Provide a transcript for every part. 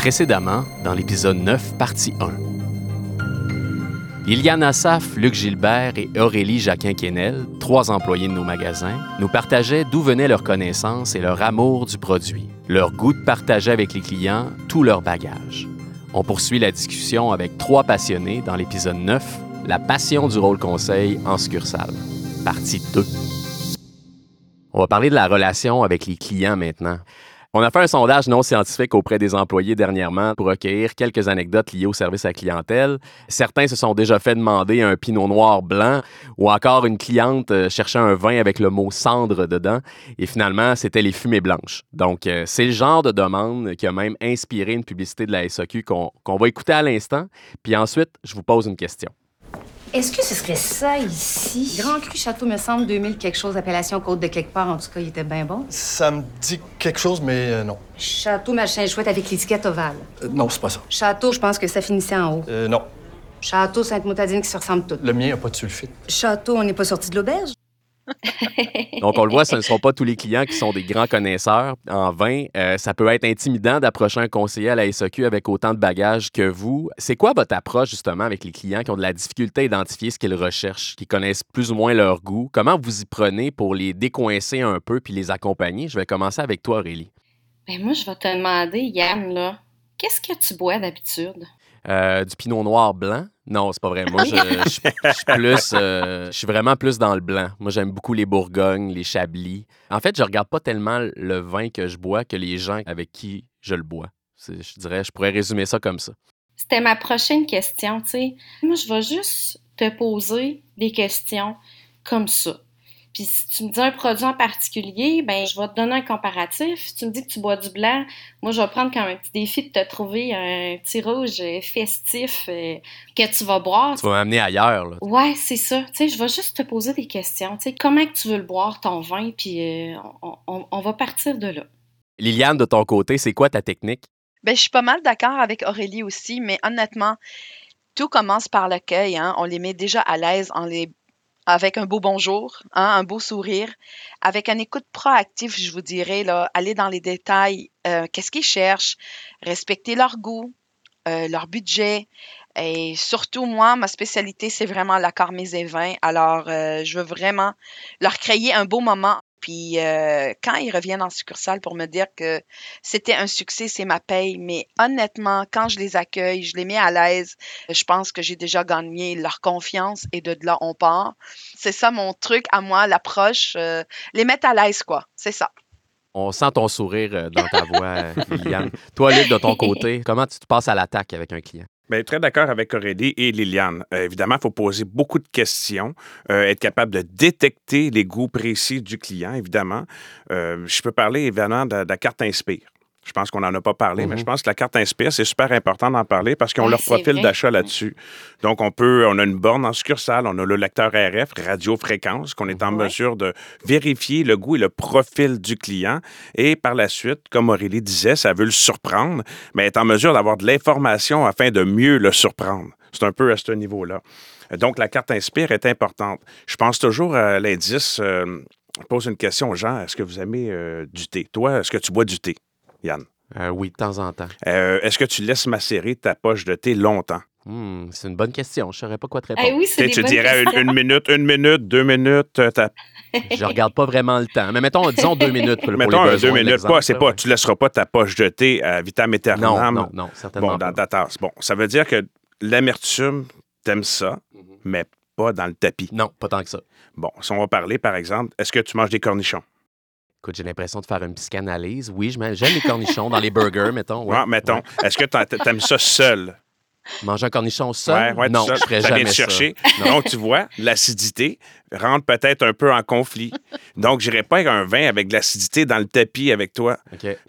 Précédemment, dans l'épisode 9, partie 1. Liliane Assaf, Luc Gilbert et Aurélie Jacquin-Quesnel, trois employés de nos magasins, nous partageaient d'où venaient leurs connaissances et leur amour du produit, leur goût de partager avec les clients tout leur bagage. On poursuit la discussion avec trois passionnés dans l'épisode 9, La passion du rôle conseil en succursale, partie 2. On va parler de la relation avec les clients maintenant. On a fait un sondage non scientifique auprès des employés dernièrement pour recueillir quelques anecdotes liées au service à clientèle. Certains se sont déjà fait demander un pinot noir blanc ou encore une cliente euh, cherchait un vin avec le mot cendre dedans et finalement c'était les fumées blanches. Donc euh, c'est le genre de demande qui a même inspiré une publicité de la SAQ qu'on va écouter à l'instant. Puis ensuite, je vous pose une question. Est-ce que ce serait ça ici? Grand Cru Château, me semble, 2000 quelque chose, appellation Côte de quelque part. En tout cas, il était bien bon. Ça me dit quelque chose, mais euh, non. Château machin chouette avec l'étiquette ovale. Euh, non, c'est pas ça. Château, je pense que ça finissait en haut. Euh, non. Château Sainte-Moutadine qui se ressemblent toutes. Le mien a pas de sulfite. Château, on n'est pas sorti de l'auberge? Donc, on le voit, ce ne sont pas tous les clients qui sont des grands connaisseurs en vin. Euh, ça peut être intimidant d'approcher un conseiller à la SAQ avec autant de bagages que vous. C'est quoi votre approche, justement, avec les clients qui ont de la difficulté à identifier ce qu'ils recherchent, qui connaissent plus ou moins leur goût? Comment vous y prenez pour les décoincer un peu puis les accompagner? Je vais commencer avec toi, Aurélie. Ben moi, je vais te demander, Yann, là, qu'est-ce que tu bois d'habitude? Euh, du pinot noir blanc? Non, c'est pas vrai. Moi, je, suis plus, euh, je suis vraiment plus dans le blanc. Moi, j'aime beaucoup les Bourgognes, les Chablis. En fait, je regarde pas tellement le vin que je bois que les gens avec qui je le bois. Je dirais, je pourrais résumer ça comme ça. C'était ma prochaine question, tu sais. Moi, je vais juste te poser des questions comme ça. Puis si tu me dis un produit en particulier, ben je vais te donner un comparatif. Si tu me dis que tu bois du blanc, moi je vais prendre comme un petit défi de te trouver un petit rouge euh, festif euh, que tu vas boire. Tu vas m'amener ailleurs. Là. Ouais, c'est ça. Tu sais, je vais juste te poser des questions. Tu sais, comment que tu veux le boire ton vin, puis euh, on, on- on va partir de là. Liliane, de ton côté, c'est quoi ta technique? Ben, je suis pas mal d'accord avec Aurélie aussi, mais honnêtement, tout commence par l'accueil. Hein. On les met déjà à l'aise en les... avec un beau bonjour, hein, un beau sourire, avec une écoute proactive, je vous dirais, là, aller dans les détails, euh, qu'est-ce qu'ils cherchent, respecter leur goût, euh, leur budget. Et surtout, moi, ma spécialité, c'est vraiment l'accord mets et. Alors, euh, je veux vraiment leur créer un beau moment. Puis, euh, quand ils reviennent en succursale pour me dire que c'était un succès, c'est ma paye. Mais honnêtement, quand je les accueille, je les mets à l'aise, je pense que j'ai déjà gagné leur confiance et de là, on part. C'est ça mon truc à moi, l'approche. euh, les mettre à l'aise, quoi. C'est ça. On sent ton sourire euh, dans ta voix, Liliane. Toi, Luc, de ton côté, comment tu te passes à l'attaque avec un client? Bien, très d'accord avec Aurélie et Liliane. Euh, évidemment, il faut poser beaucoup de questions, euh, être capable de détecter les goûts précis du client, évidemment. Euh, je peux parler, évidemment, de, de la carte Inspire. Je pense qu'on n'en a pas parlé, mais Mhm. je pense que la carte Inspire, c'est super important d'en parler parce qu'ils ont leur profil d'achat là-dessus. Donc, on peut, on a une borne en succursale, on a le lecteur RF, radiofréquence, qu'on est en Ouais. mesure de vérifier le goût et le profil du client. Et par la suite, comme Aurélie disait, ça veut le surprendre, mais être en mesure d'avoir de l'information afin de mieux le surprendre. C'est un peu à ce niveau-là. Donc, la carte Inspire est importante. Je pense toujours à l'indice. euh, pose une question aux gens. Est-ce que vous aimez euh, du thé? Toi, est-ce que tu bois du thé, Yann? Euh, oui, de temps en temps. Euh, est-ce que tu laisses macérer ta poche de thé longtemps? Hmm, c'est une bonne question. Je ne saurais pas quoi te répondre. Eh oui, c'est Tu des dirais une, minute, une minute, deux minutes. euh, ta- Je regarde pas vraiment le temps. Mais mettons, disons deux minutes. Pour, pour mettons les un besoins deux de minutes. Pas, c'est pas, ouais. tu laisseras pas ta poche de thé à vitam aeternam. Non, non, non, certainement Bon, dans pas. ta tasse. Bon, ça veut dire que l'amertume, t'aimes ça, Mhm. mais pas dans le tapis. Non, pas tant que ça. Bon, si on va parler, par exemple, est-ce que tu manges des cornichons? Écoute, j'ai l'impression de faire une psychanalyse. Oui, j'aime les cornichons dans les burgers, mettons. ouais. Ouais, mettons. Ouais. Est-ce que t'a- t'aimes ça seul? Manger un cornichon seul? Ouais, non, seul. je ferais Ça jamais ça. Donc, tu vois, l'acidité rentre peut-être un peu en conflit. Donc, je n'irai pas avec un vin avec de l'acidité dans le tapis avec toi.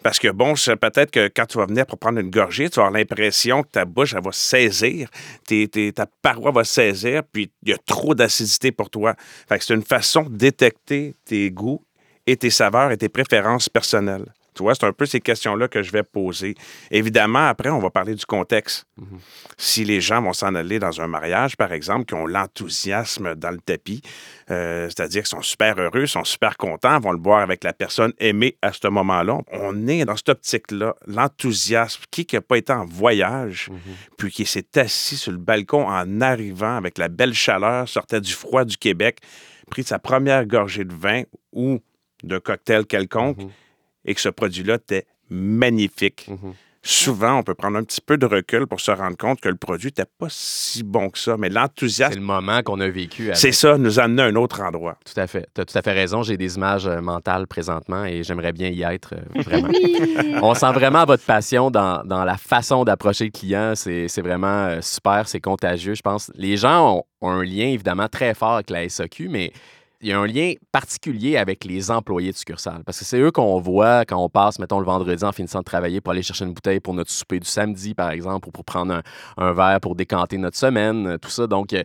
Parce que, bon, peut-être que quand tu vas venir pour prendre une gorgée, tu vas avoir l'impression que ta bouche, elle va saisir, ta paroi va saisir, puis il y a trop d'acidité pour toi. Fait que c'est une façon de détecter tes goûts et tes saveurs et tes préférences personnelles. Tu vois, c'est un peu ces questions-là que je vais poser. Évidemment, après, on va parler du contexte. Mhm. Si les gens vont s'en aller dans un mariage, par exemple, qui ont l'enthousiasme dans le tapis, euh, c'est-à-dire qu'ils sont super heureux, sont super contents, vont le boire avec la personne aimée à ce moment-là. On est dans cette optique-là, l'enthousiasme. Qui n'a pas été en voyage, Mhm. puis qui s'est assis sur le balcon en arrivant avec la belle chaleur, sortait du froid du Québec, pris sa première gorgée de vin ou de cocktail quelconque, Mhm. et que ce produit-là était magnifique. Mhm. Souvent, on peut prendre un petit peu de recul pour se rendre compte que le produit n'était pas si bon que ça, mais C'est l'enthousiasme, le moment qu'on a vécu. avec. c'est ça, nous amener à un autre endroit. Tout à fait. Tu as tout à fait raison. J'ai des images euh, mentales présentement et j'aimerais bien y être, euh, vraiment. On sent vraiment votre passion dans, dans la façon d'approcher le client. C'est c'est vraiment euh, super, c'est contagieux, je pense. Les gens ont, ont un lien évidemment très fort avec la SAQ, mais il y a un lien particulier avec les employés de succursale. Parce que c'est eux qu'on voit quand on passe, mettons, le vendredi en finissant de travailler pour aller chercher une bouteille pour notre souper du samedi, par exemple, ou pour prendre un, un verre pour décanter notre semaine, tout ça. Donc, euh,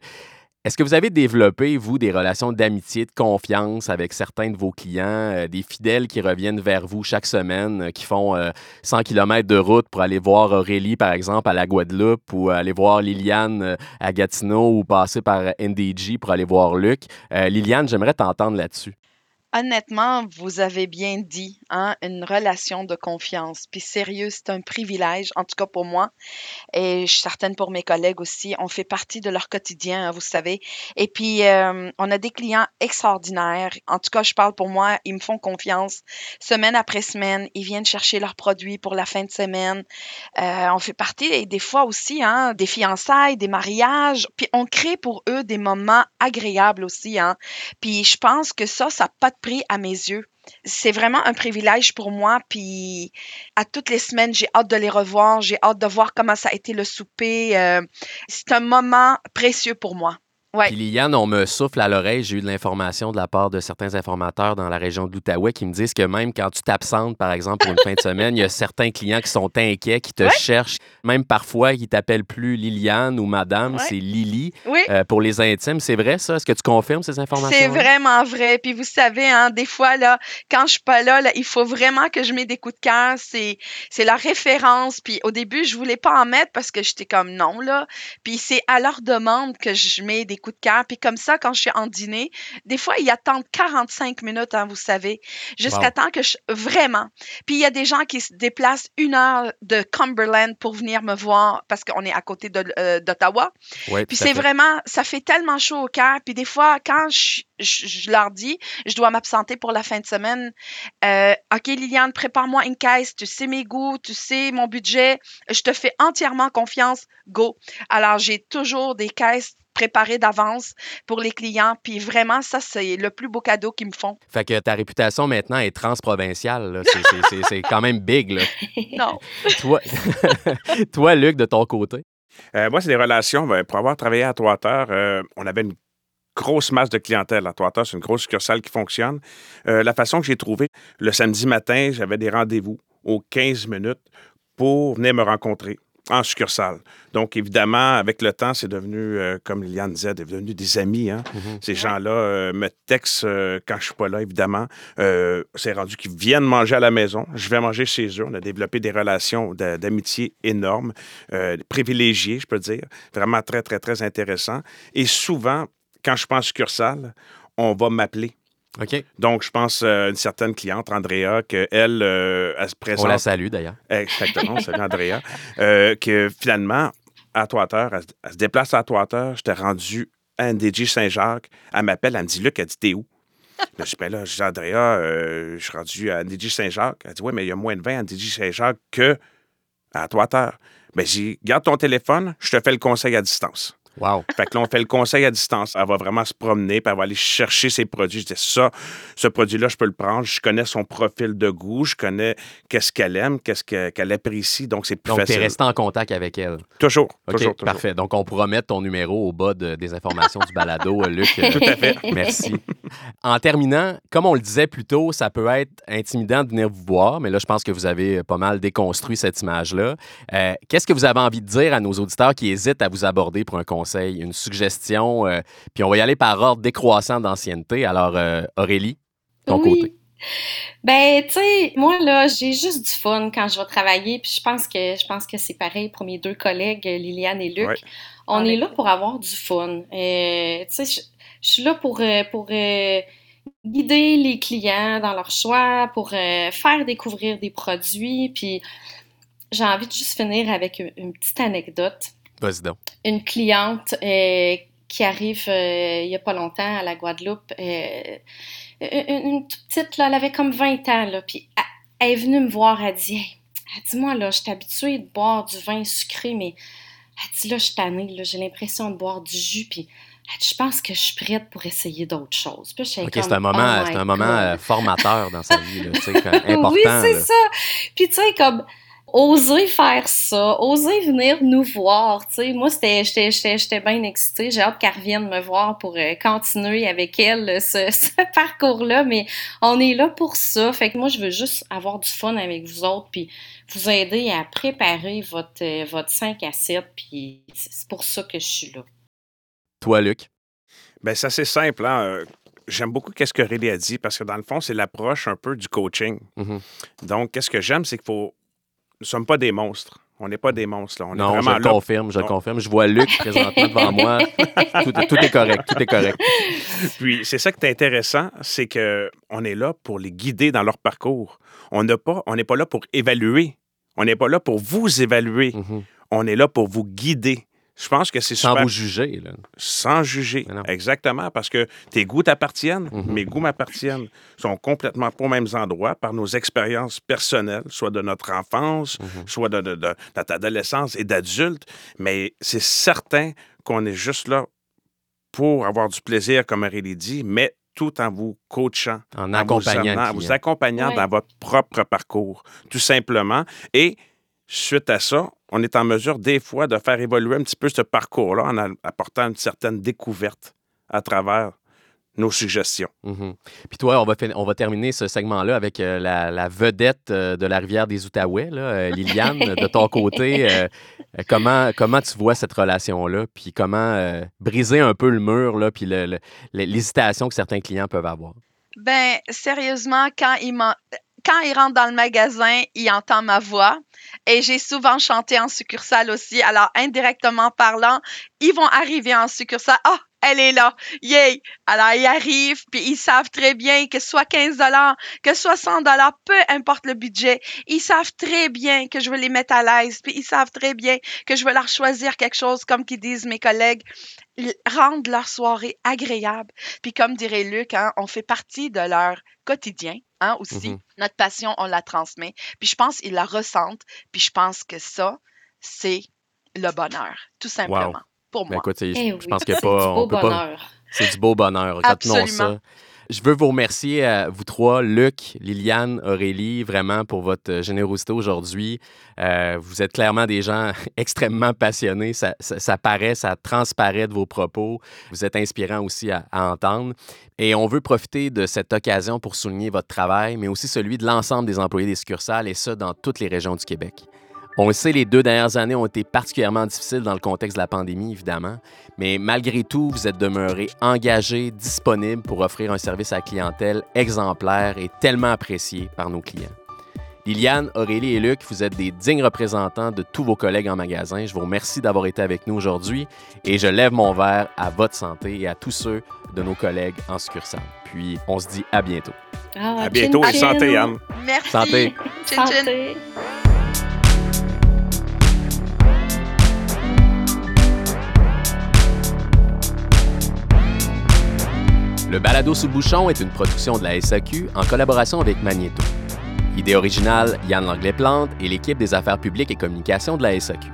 est-ce que vous avez développé, vous, des relations d'amitié, de confiance avec certains de vos clients, euh, des fidèles qui reviennent vers vous chaque semaine, euh, qui font euh, 100 km de route pour aller voir Aurélie, par exemple, à la Guadeloupe, ou aller voir Liliane euh, à Gatineau, ou passer par NDG pour aller voir Luc? Euh, Liliane, j'aimerais t'entendre là-dessus. Honnêtement, vous avez bien dit, hein, une relation de confiance. Puis sérieux, c'est un privilège, en tout cas pour moi, et je suis certaine pour mes collègues aussi. On fait partie de leur quotidien, hein, vous savez. Et puis, euh, on a des clients extraordinaires. En tout cas, je parle pour moi, ils me font confiance. Semaine après semaine, ils viennent chercher leurs produits pour la fin de semaine. Euh, on fait partie, et des fois aussi, hein, des fiançailles, des mariages. Puis on crée pour eux des moments agréables aussi. Hein. Puis je pense que ça, ça n'a pas prix à mes yeux. C'est vraiment un privilège pour moi. Puis à toutes les semaines, j'ai hâte de les revoir. J'ai hâte de voir comment ça a été le souper. Euh, c'est un moment précieux pour moi. Ouais. Puis Liliane, on me souffle à l'oreille. J'ai eu de l'information de la part de certains informateurs dans la région de l'Outaouais qui me disent que même quand tu t'absentes, par exemple, pour une fin de semaine, il y a certains clients qui sont inquiets, qui te Ouais. cherchent. Même parfois, ils t'appellent plus Liliane ou Madame, Ouais. c'est Lily. Oui. Euh, pour les intimes, c'est vrai ça? Est-ce que tu confirmes ces informations? C'est vraiment vrai. Puis vous savez, hein, des fois, là, quand je suis pas là, là, il faut vraiment que je mette des coups de cœur. C'est, c'est la référence. Puis au début, je voulais pas en mettre parce que j'étais comme non, là. Puis c'est à leur demande que je mets des coups de cœur. Puis comme ça, quand je suis en dîner, des fois, ils attendent 45 minutes, hein, vous savez, jusqu'à Wow. temps que je... Vraiment. Puis il y a des gens qui se déplacent une heure de Cumberland pour venir me voir parce qu'on est à côté euh, d'Ottawa. Puis c'est vraiment, ça fait tellement chaud au cœur. Puis des fois, quand je, je, je leur dis, je dois m'absenter pour la fin de semaine, euh, OK, Liliane, prépare-moi une caisse. Tu sais mes goûts, tu sais mon budget. Je te fais entièrement confiance. Go. Alors, j'ai toujours des caisses préparées d'avance pour les clients. Puis vraiment, ça, c'est le plus beau cadeau qu'ils me font. Fait que ta réputation maintenant est transprovinciale. C'est- c'est- C'est c'est quand même big. Là. Non. Toi, Toi, Luc, de ton côté? Euh, moi, c'est des relations. ben, pour avoir travaillé à Trois-Terres, euh, on avait une grosse masse de clientèle à Trois-Terres. C'est une grosse succursale qui fonctionne. Euh, la façon que j'ai trouvé, le samedi matin, j'avais des rendez-vous aux 15 minutes pour venir me rencontrer en succursale. Donc, évidemment, avec le temps, c'est devenu, euh, comme Liliane disait, devenu des amis. hein. Ces gens-là euh, me textent euh, quand je suis pas là, évidemment. Euh, c'est rendu qu'ils viennent manger à la maison. Je vais manger chez eux. On a développé des relations d'a- d'amitié énormes, euh, privilégiées, je peux dire. Vraiment très, très, très intéressant. Et souvent, quand je pense succursale, on va m'appeler. Donc, je pense à une certaine cliente, Andrea, qu'elle, euh, elle se présente. On la salue d'ailleurs. Exactement, salut Andrea. Euh, que finalement, à Trois-Terres, elle, se- elle se déplace à Trois-Terres, j'étais rendu à NDG Saint-Jacques. Elle m'appelle, elle me dit Luc, elle dit T'es où? Je dis Ben là, je dis Andrea, euh, je suis rendu à NDG Saint-Jacques. Elle dit Oui, mais il y a moins de 20 à NDG Saint-Jacques que à Trois-Terres. Ben, j'ai Garde ton téléphone, je te fais le conseil à distance. Wow. Fait que là, on fait le conseil à distance. Elle va vraiment se promener, puis elle va aller chercher ses produits. Je dis ça, ce produit-là, je peux le prendre. Je connais son profil de goût, je connais qu'est-ce qu'elle aime, qu'est-ce que- qu'elle apprécie. Donc, c'est plus Donc, tu es facile. resté en contact avec elle. Toujours, OK, toujours, toujours. parfait. Donc, on pourra mettre ton numéro au bas de- des informations du balado, euh, Luc. Tout à fait. Merci. En terminant, comme on le disait plus tôt, ça peut être intimidant de venir vous voir, mais là, je pense que vous avez pas mal déconstruit cette image-là. Euh, Qu'est-ce que vous avez envie de dire à nos auditeurs qui hésitent à vous aborder pour un conseil, une suggestion? euh, puis on va y aller par ordre décroissant d'ancienneté. Alors, euh, Aurélie, ton oui. côté. Ben, tu sais, moi, là, j'ai juste du fun quand je vais travailler. Puis je pense que je pense que c'est pareil pour mes deux collègues, Liliane et Luc. Ouais. On est là pour avoir du fun. Euh, tu sais, je, je suis là pour, euh, pour euh, guider les clients dans leur choix, pour euh, faire découvrir des produits. Puis j'ai envie de juste finir avec une, une petite anecdote Vas-y donc. une cliente euh, qui arrive euh, il y a pas longtemps à la Guadeloupe, euh, une, toute petite, là, elle avait comme 20 ans, là, puis elle, elle est venue me voir, elle dit hey, elle dit, moi, là, je suis habituée de boire du vin sucré, mais elle dit, là, je suis tannée, là, j'ai l'impression de boire du jus, puis elle dit, je pense que je suis prête pour essayer d'autres choses. Puis comme, c'est un moment, Oh c'est un moment formateur dans sa vie, là, important. Oui, c'est là. ça. Puis tu sais, comme oser faire ça, oser venir nous voir, tu sais. Moi, c'était, j'étais, j'étais, j'étais bien excitée. J'ai hâte qu'elle revienne me voir pour euh, continuer avec elle euh, ce, ce parcours-là. Mais on est là pour ça. Fait que moi, je veux juste avoir du fun avec vous autres, puis vous aider à préparer votre, euh, votre 5 à 7. Puis c'est pour ça que je suis là. Toi, Luc? Ben, c'est assez simple. Hein? Euh, J'aime beaucoup ce que Rélie a dit parce que dans le fond, c'est l'approche un peu du coaching. Mhm. Donc, qu'est-ce que j'aime, c'est qu'il faut. Nous ne sommes pas des monstres. On n'est pas des monstres. Là. On non, est je vraiment le là. confirme, je confirme. Je vois Luc présentement devant moi. Tout, tout est correct, tout est correct. Puis, c'est ça qui est intéressant, c'est que on est là pour les guider dans leur parcours. On n'a pas, on n'est pas là pour évaluer. On n'est pas là pour vous évaluer. Mhm. On est là pour vous guider. Je pense que c'est Sans super vous juger, là. sans juger. Exactement, parce que tes goûts t'appartiennent, Mhm. mes goûts m'appartiennent. Ils sont complètement pas aux mêmes endroits par nos expériences personnelles, soit de notre enfance, Mhm. soit de, de, de- de notre adolescence et d'adulte. Mais c'est certain qu'on est juste là pour avoir du plaisir, comme Aurélie dit, mais tout en vous coachant, En en vous, accompagnant amenant, le en vous accompagnant Ouais. dans votre propre parcours, tout simplement. Et suite à ça, on est en mesure des fois de faire évoluer un petit peu ce parcours-là en apportant une certaine découverte à travers nos suggestions. Mhm. Puis toi, on va, on va terminer ce segment-là avec euh, la, la vedette euh, de la rivière des Outaouais, là, euh, Liliane. de ton côté, comment, comment tu vois cette relation-là? Puis comment euh, briser un peu le mur, là, puis le- le- l'hésitation que certains clients peuvent avoir? Ben, sérieusement, quand il m'en- quand il rentre dans le magasin, il entend ma voix. Et j'ai souvent chanté en succursale aussi. Alors, indirectement parlant, ils vont arriver en succursale. Ah, elle est là. Yay! Alors, ils arrivent, puis ils savent très bien que soit 15 dollars, que soit 100 dollars, peu importe le budget, ils savent très bien que je veux les mettre à l'aise, puis ils savent très bien que je veux leur choisir quelque chose, comme qu'ils disent mes collègues, rendre leur soirée agréable. Puis comme dirait Luc, hein, on fait partie de leur quotidien, hein, aussi. Mhm. Notre passion, on la transmet. Puis je pense qu'ils la ressentent. Puis je pense que ça, c'est le bonheur, tout simplement, pour Ben, moi. écoute, Eh je pense du pas. beau On peut pas bonheur. C'est du beau bonheur. Retenons Absolument. ça. Je veux vous remercier vous trois, Luc, Liliane, Aurélie, vraiment pour votre euh, générosité aujourd'hui. Euh, vous êtes clairement des gens extrêmement passionnés. Ça, ça- ça paraît, ça transparaît de vos propos. Vous êtes inspirants aussi à, à entendre. Et on veut profiter de cette occasion pour souligner votre travail, mais aussi celui de l'ensemble des employés des succursales, et ça dans toutes les régions du Québec. On le sait, les deux dernières années ont été particulièrement difficiles dans le contexte de la pandémie, évidemment, mais malgré tout, vous êtes demeurés engagés, disponibles pour offrir un service à la clientèle exemplaire et tellement apprécié par nos clients. Liliane, Aurélie et Luc, vous êtes des dignes représentants de tous vos collègues en magasin. Je vous remercie d'avoir été avec nous aujourd'hui et je lève mon verre à votre santé et à tous ceux de nos collègues en succursale. Puis on se dit à bientôt. Ah, À bientôt et chin, santé. Anne. Merci. Santé. Chin, chin. Santé. Le balado sous le bouchon est une production de la SAQ en collaboration avec Magneto. Idée originale, Yann Langlais-Plante et l'équipe des affaires publiques et communications de la SAQ.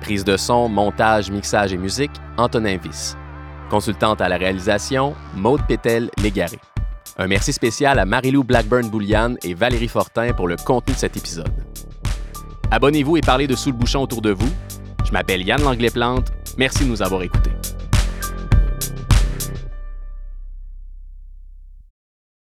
Prise de son, montage, mixage et musique, Antonin Viss. Consultante à la réalisation, Maude Pétel-Légaré. Un merci spécial à Marilou Blackburn-Bouliane et Valérie Fortin pour le contenu de cet épisode. Abonnez-vous et parlez de Sous le bouchon autour de vous. Je m'appelle Yann Langlais-Plante. Merci de nous avoir écoutés.